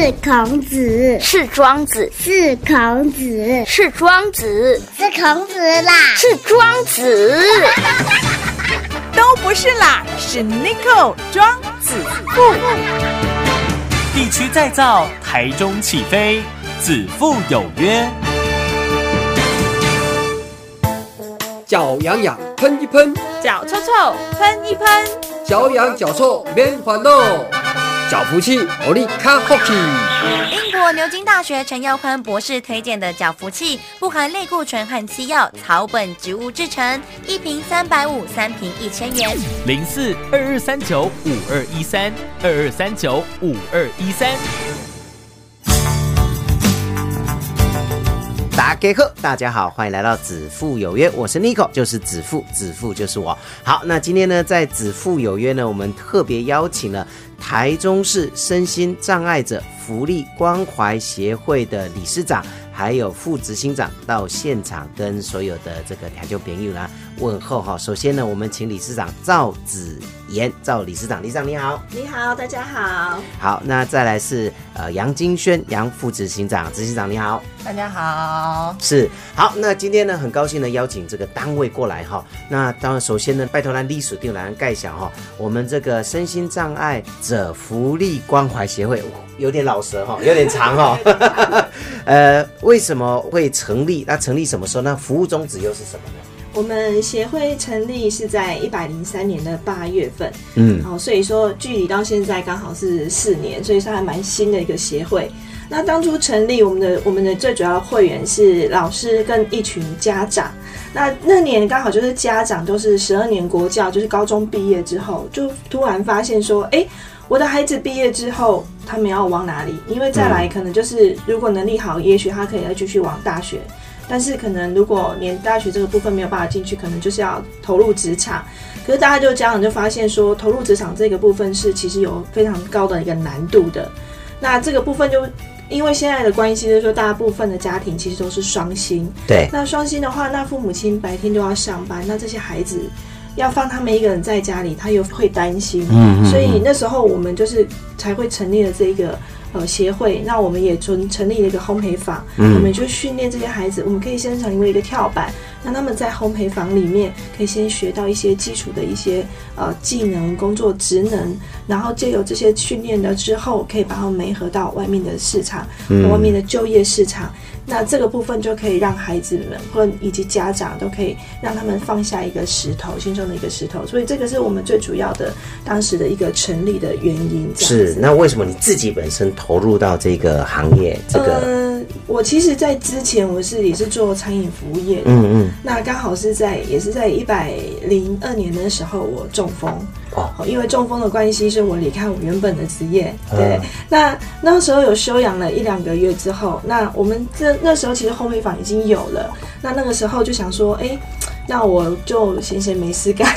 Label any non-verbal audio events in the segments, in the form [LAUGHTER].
是孔子，是庄子，是孔子，是庄子，是孔子啦，是庄子，[LAUGHS] 都不是啦，是 n i c o 庄子。富。地区再造，台中起飞，子父有约。脚痒痒喷一喷，脚臭臭喷一喷，脚痒脚臭免烦恼，脚福气活力卡福气。英国牛津大学陈耀宽博士推荐的脚福气，不含类固醇和西药，草本植物制成，一瓶三百五，三瓶一千元。零四二二三九五二一三二二三九五二一三。大家好，大家好，欢迎来到子父有约，我是 n i c o 就是子父，子父就是我。好，那今天呢，在子父有约呢，我们特别邀请了台中市身心障碍者福利关怀协会的理事长，还有副执行长到现场跟所有的这个台中朋友啦问候哈。首先呢，我们请理事长赵子妍，赵理事长，理事长你好。你好，大家好，好，那再来是呃杨金轩，杨副执行长，执行长你好。大家好。是好，那今天呢，很高兴呢邀请这个单位过来哈。那当然，首先呢，拜托咱隶属定来盖小哈，我们这个身心障碍者福利关怀协会有点老舌哈，[LAUGHS] 有点长哈。[LAUGHS] 呃，为什么会成立？那成立什么时候？那服务宗旨又是什么呢？我们协会成立是在一百零三年的八月份，嗯，好，所以说距离到现在刚好是四年，所以说还蛮新的一个协会。那当初成立我们的我们的最主要会员是老师跟一群家长。那那年刚好就是家长都是十二年国教，就是高中毕业之后，就突然发现说，哎，我的孩子毕业之后，他们要往哪里？因为再来可能就是如果能力好，也许他可以再继续往大学。但是可能如果连大学这个部分没有办法进去，可能就是要投入职场。可是大家就家长就发现说，投入职场这个部分是其实有非常高的一个难度的。那这个部分就因为现在的关系，就是说大部分的家庭其实都是双薪。对，那双薪的话，那父母亲白天都要上班，那这些孩子要放他们一个人在家里，他又会担心。嗯所以那时候我们就是才会成立了这个呃协会，那我们也成成立了一个烘焙坊，嗯我们就训练这些孩子，我们可以先成为一个跳板，让他们在烘焙坊里面可以先学到一些基础的一些呃技能、工作职能，然后借由这些训练了之后，可以把它们媒合到外面的市场，嗯外面的就业市场。那这个部分就可以让孩子们或以及家长都可以让他们放下一个石头，心中的一个石头。所以这个是我们最主要的当时的一个成立的原因。是。那为什么你自己本身投入到这个行业？这个，呃，我其实，在之前我是也是做餐饮服务业的，嗯嗯，那刚好是在也是在一百零二年的时候，我中风。哦，因为中风的关系，是我离开我原本的职业。嗯对，那那时候有休养了一两个月之后，那我们这那时候其实烘焙坊已经有了。那那个时候就想说，哎、那我就闲闲没事干，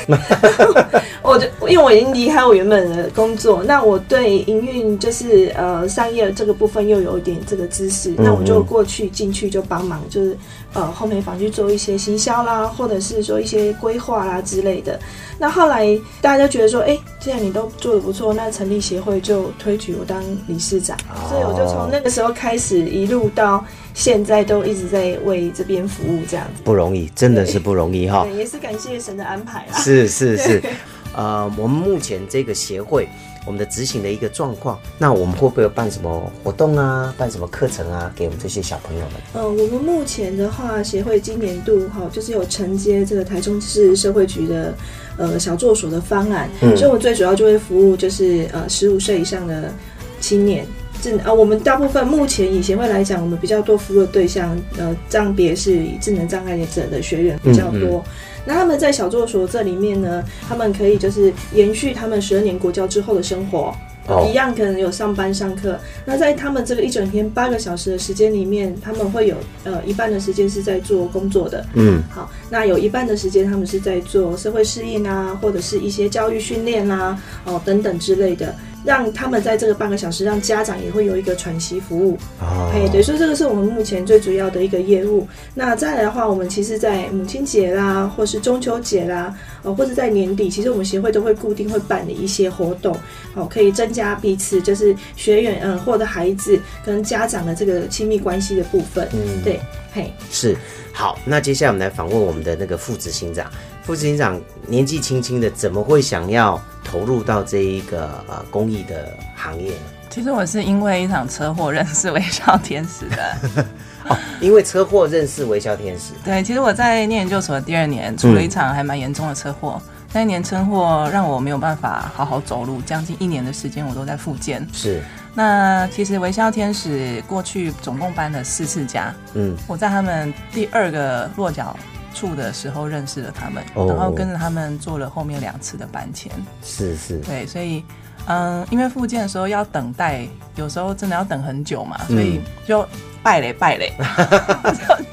[LAUGHS] 我就因为我已经离开我原本的工作，那我对营运就是呃商业这个部分又有一点这个知识，那我就过去进去就帮忙，就是呃烘焙坊去做一些行销啦，或者是说一些规划啦之类的。那后来大家就觉得说，哎、既然你都做的不错，那成立协会就推举我当理事长，所以我就从那个时候开始一路到现在都一直在为这边服务这样子。不容易，真的是不容易哈。对，也是感谢神的安排啦。是是是，[LAUGHS] 呃，我们目前这个协会，我们的执行的一个状况，那我们会不会有办什么活动啊，办什么课程啊，给我们这些小朋友们？呃，我们目前的话，协会今年度哈，就是有承接这个台中市社会局的呃小作所的方案，嗯所以我们最主要就会服务就是呃十五岁以上的青年。智啊，我们大部分目前以协会来讲，我们比较多服务的对象，呃，障别是以智能障碍者的学员比较多。嗯那他们在小作所这里面呢，他们可以就是延续他们十二年国教之后的生活，哦一样可能有上班上课。那在他们这个一整天八个小时的时间里面，他们会有呃一半的时间是在做工作的，嗯，好，那有一半的时间他们是在做社会适应啊，或者是一些教育训练啦、哦等等之类的。让他们在这个半个小时，让家长也会有一个喘息服务。哦哎，对，所以这个是我们目前最主要的一个业务。那再来的话，我们其实，在母亲节啦，或是中秋节啦，呃，或者在年底，其实我们协会都会固定会办理一些活动，哦，可以增加彼此就是学员嗯或者孩子跟家长的这个亲密关系的部分。嗯对，嘿，是好，那接下来我们来访问我们的那个副执行长。副执行长年纪轻轻的，怎么会想要投入到这一个呃公益的行业呢？其实我是因为一场车祸认识微笑天使的。[LAUGHS] 哦，因为车祸认识微笑天使。[LAUGHS] 对，其实我在念研究所的第二年，出了一场还蛮严重的车祸。那一年车祸让我没有办法好好走路，将近一年的时间我都在复健。是，那其实微笑天使过去总共搬了四次家，嗯，我在他们第二个落脚处的时候认识了他们，哦。然后跟着他们做了后面两次的搬迁。是是，对，所以嗯，因为复健的时候要等待，有时候真的要等很久嘛，所以就拜嘞拜嘞，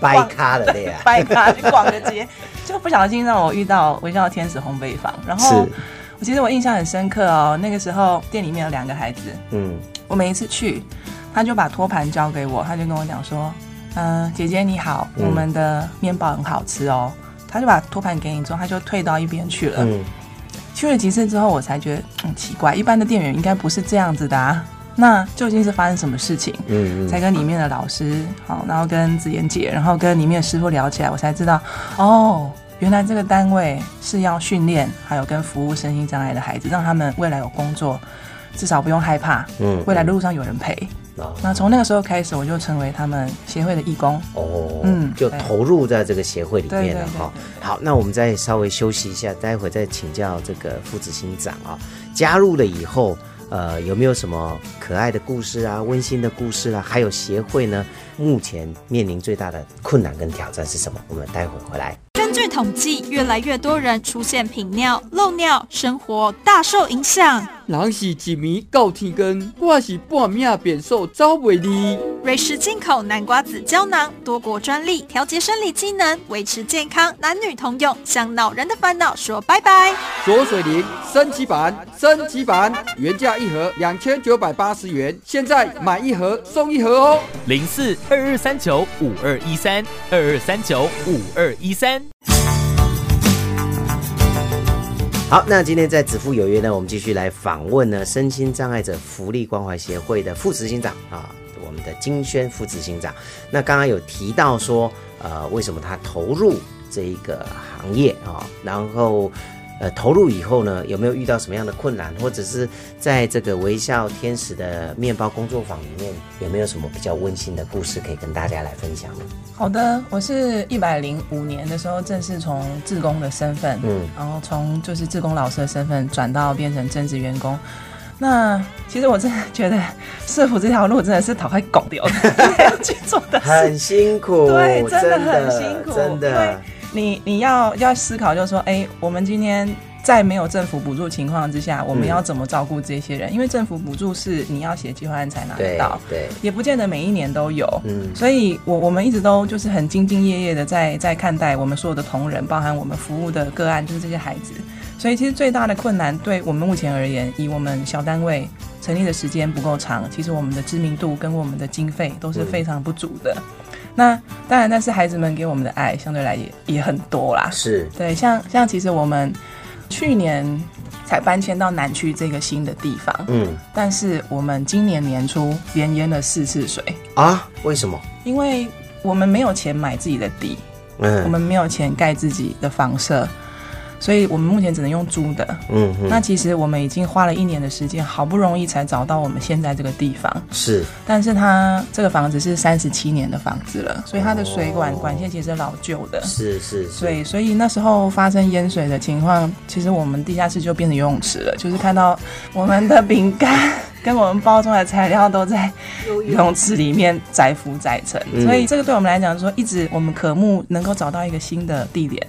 拜 [LAUGHS] 咖了的呀，[LAUGHS] 拜咖去逛个街，就不小心让我遇到微笑天使烘焙坊，然后我其实我印象很深刻哦，那个时候店里面有两个孩子，嗯，我每一次去，他就把托盘交给我，他就跟我讲说，嗯、姐姐你好，嗯我们的面包很好吃哦，他就把托盘给你之后，他就退到一边去了。嗯，去了几次之后，我才觉得嗯奇怪，一般的店员应该不是这样子的啊。那究竟是发生什么事情？嗯嗯才跟里面的老师好，然后跟子妍姐，然后跟里面的师傅聊起来，我才知道哦，原来这个单位是要训练，还有跟服务身心障碍的孩子，让他们未来有工作，至少不用害怕，嗯未来的路上有人陪。哦那从那个时候开始，我就成为他们协会的义工。哦，嗯就投入在这个协会里面了哈。好，那我们再稍微休息一下，待会再请教这个副执行长啊。加入了以后，呃，有没有什么可爱的故事啊、温馨的故事啊？还有协会呢，目前面临最大的困难跟挑战是什么？我们待会回来。根据统计，越来越多人出现频尿、漏尿，生活大受影响。人是一暝到天光，我是半命变瘦走袂离。瑞士进口南瓜子胶囊，多国专利，调节生理机能，维持健康，男女通用，向恼人的烦恼说拜拜。左水灵升级版，升级版原价一盒两千九百八十元，现在买一盒送一盒哦。零四二二三九五二一三二二三九五二一三。好，那今天在子父有约呢，我们继续来访问呢身心障碍者福利关怀协会的副执行长啊，我们的金轩副执行长。那刚刚有提到说，呃，为什么他投入这一个行业啊？然后，呃，投入以后呢，有没有遇到什么样的困难，或者是在这个微笑天使的面包工作坊里面，有没有什么比较温馨的故事可以跟大家来分享呢？好的，我是一百零五年的时候正式从志工的身份，嗯然后从就是志工老师的身份转到变成正职员工。那其实我真的觉得社服这条路真的是讨快狗掉的，[LAUGHS] 要去做的很辛苦，对，真的很辛苦，真的。你你要要思考，就是说，哎，我们今天在没有政府补助情况之下，我们嗯要怎么照顾这些人？因为政府补助是你要写计划案才拿得到，对，也不见得每一年都有。嗯所以我我们一直都就是很兢兢业业的在在看待我们所有的同仁，包含我们服务的个案，就是这些孩子。所以其实最大的困难，对我们目前而言，以我们小单位成立的时间不够长，其实我们的知名度跟我们的经费都是非常不足的。那当然，但是孩子们给我们的爱相对来也也很多啦。是对，像像其实我们去年才搬迁到南区这个新的地方，嗯但是我们今年年初连淹了四次水，啊，为什么？因为我们没有钱买自己的地，嗯我们没有钱盖自己的房舍，所以我们目前只能用租的。嗯哼，那其实我们已经花了一年的时间，好不容易才找到我们现在这个地方。是但是它这个房子是三十七年的房子了，所以它的水管哦管线其实老旧的。是是是，对，所以那时候发生淹水的情况，其实我们地下室就变成游泳池了，就是看到我们的饼干跟我们包装的材料都在游泳池里面载浮载沉，嗯所以这个对我们来讲说，一直我们渴慕能够找到一个新的地点，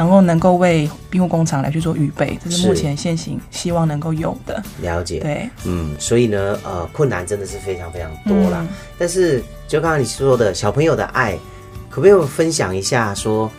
然后能够为庇护工厂来去做预备，这是目前现行希望能够有的。了解。对，嗯，所以呢，呃，困难真的是非常非常多啦。嗯但是就刚刚你说的小朋友的爱，可不可以分享一下说？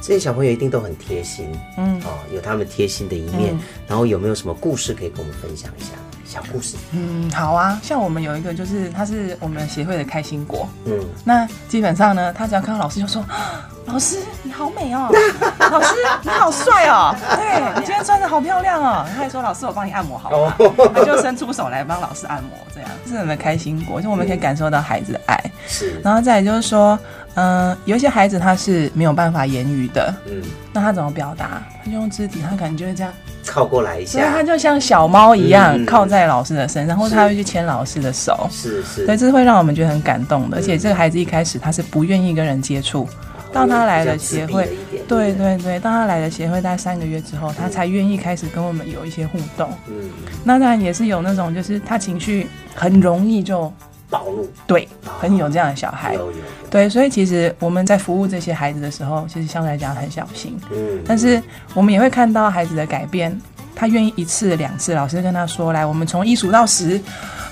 这些小朋友一定都很贴心嗯，哦，有他们贴心的一面。嗯然后有没有什么故事可以跟我们分享一下？小故事。嗯，好啊，像我们有一个就是他是我们协会的开心果，嗯，那基本上呢，他只要看到老师就说：“啊 [GASPS] 老师你好美哦，[LAUGHS] 老师你好帅哦，对你今天穿的好漂亮哦。”他还说：“老师我帮你按摩好吗？”他就伸出手来帮老师按摩，这样这是我们的开心果，就我们可以感受到孩子的爱。[LAUGHS] 是，然后再来就是说，嗯、有一些孩子他是没有办法言语的，嗯，那他怎么表达？他就用肢体，他可能就会这样。靠过来一所以他，就像小猫一样嗯靠在老师的身上，或者他会去牵老师的手。是是，对，这是会让我们觉得很感动的。而嗯且这个孩子一开始他是不愿意跟人接触，到他来了协会对对对，当他来了协会大概三个月之后，他才愿意开始跟我们有一些互动。嗯，那当然也是有那种就是他情绪很容易就暴露，对，很有这样的小孩。有有有，对，所以其实我们在服务这些孩子的时候，其实相对来讲很小心。嗯，但是我们也会看到孩子的改变，他愿意一次两次，老师跟他说：“来，我们从一数到十，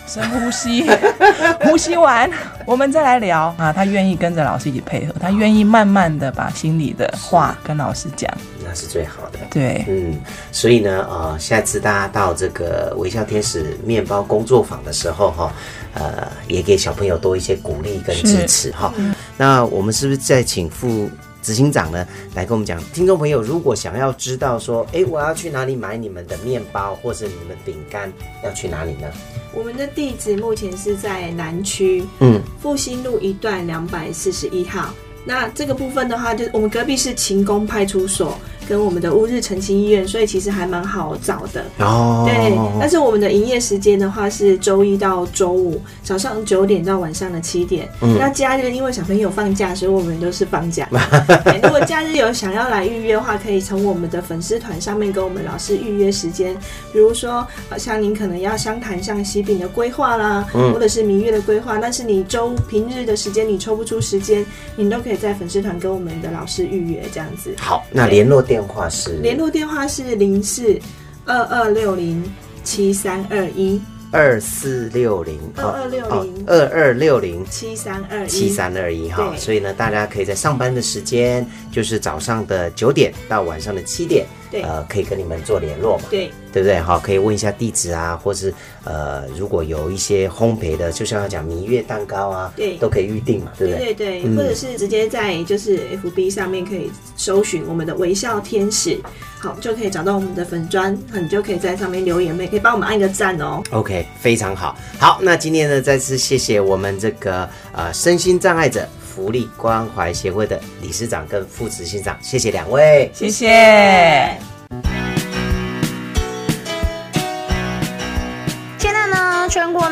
深呼吸，[LAUGHS] 呼吸完，我们再来聊啊。”他愿意跟着老师一起配合，他愿意慢慢的把心里的话跟老师讲。那是最好的。对，嗯，所以呢，呃，下次大家到这个微笑天使面包工作坊的时候，哈，呃，也给小朋友多一些鼓励跟支持，哈。那我们是不是再请副执行长呢来跟我们讲？听众朋友如果想要知道说，哎，我要去哪里买你们的面包或者你们饼干，要去哪里呢？我们的地址目前是在南区嗯，复兴路一段两百四十一号。那这个部分的话，就是我们隔壁是勤工派出所跟我们的乌日澄清医院，所以其实还蛮好找的。哦，对，但是我们的营业时间的话是周一到周五早上九点到晚上的七点。嗯那假日因为小朋友放假，所以我们都是放假。[LAUGHS] 对如果假日有想要来预约的话，可以从我们的粉丝团上面跟我们老师预约时间。比如说，呃像您可能要商谈像喜饼的规划啦，嗯或者是明月的规划，但是你周平日的时间你抽不出时间，你都可以在粉丝团跟我们的老师预约这样子。好，那联络电话是？联络电话是零四二二六零七三二一。二四六零二二六零二二六零七三二一。七三二一哈，所以呢，大家可以在上班的时间，就是早上的九点到晚上的七点，对呃，可以跟你们做联络嘛，对对不对？好，可以问一下地址啊，或是呃，如果有一些烘焙的，就像要讲蜜月蛋糕啊，对都可以预定嘛，对不对？对对对，嗯或者是直接在就是 FB 上面可以搜寻我们的微笑天使，好就可以找到我们的粉砖，你就可以在上面留言，也可以帮我们按个赞哦。OK，非常好。好，那今天呢，再次谢谢我们这个呃身心障碍者福利关怀协会的理事长跟副执行长，谢谢两位。谢谢。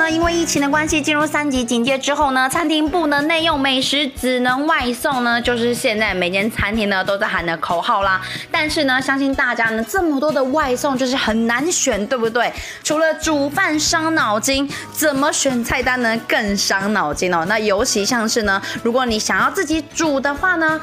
呢因为疫情的关系进入三级警戒之后呢，餐厅不能内用美食，只能外送呢，就是现在每间餐厅呢都在喊的口号啦。但是呢，相信大家呢这么多的外送就是很难选，对不对？除了煮饭伤脑筋，怎么选菜单呢更伤脑筋哦。那尤其像是呢，如果你想要自己煮的话呢。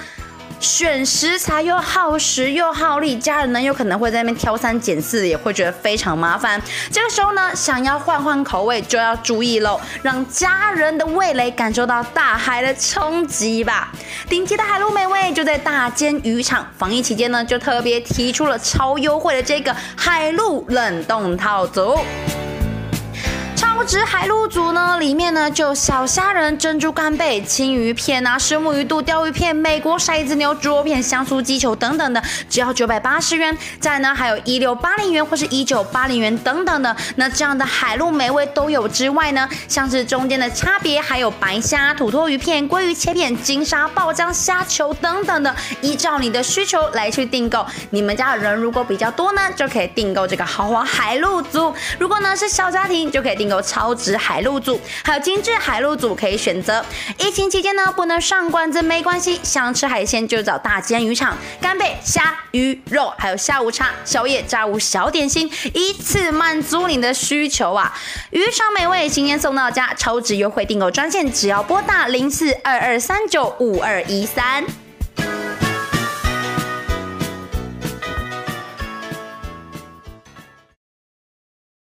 选食材又耗时又耗力，家人呢有可能会在那边挑三拣四，也会觉得非常麻烦。这个时候呢，想要换换口味就要注意喽，让家人的味蕾感受到大海的冲击吧。顶级的海陆美味就在大间渔场，防疫期间呢，就特别提出了超优惠的这个海陆冷冻套组。超值海陆组呢，里面呢就有小虾仁、珍珠干贝、青鱼片啊、石目鱼肚、鲷鱼片、美国骰子牛、猪肉片、香酥鸡球等等的，只要九百八十元。再呢，还有一六八零元或是一九八零元等等的。那这样的海陆美味都有之外呢，像是中间的差别还有白虾、土托鱼片、鲑鱼切片、金沙爆浆虾球等等的，依照你的需求来去订购。你们家的人如果比较多呢，就可以订购这个豪华海陆组；如果呢是小家庭，就可以订购超值海陆组，还有精致海陆组可以选择。疫情期间呢，不能上馆子没关系，想吃海鲜就找大尖渔场，干贝、虾、鱼、肉，还有下午茶、宵夜、炸物、小点心，一次满足你的需求啊！渔场美味，新鲜送到家，超值优惠订购专线，只要拨打零四二二三九五二一三。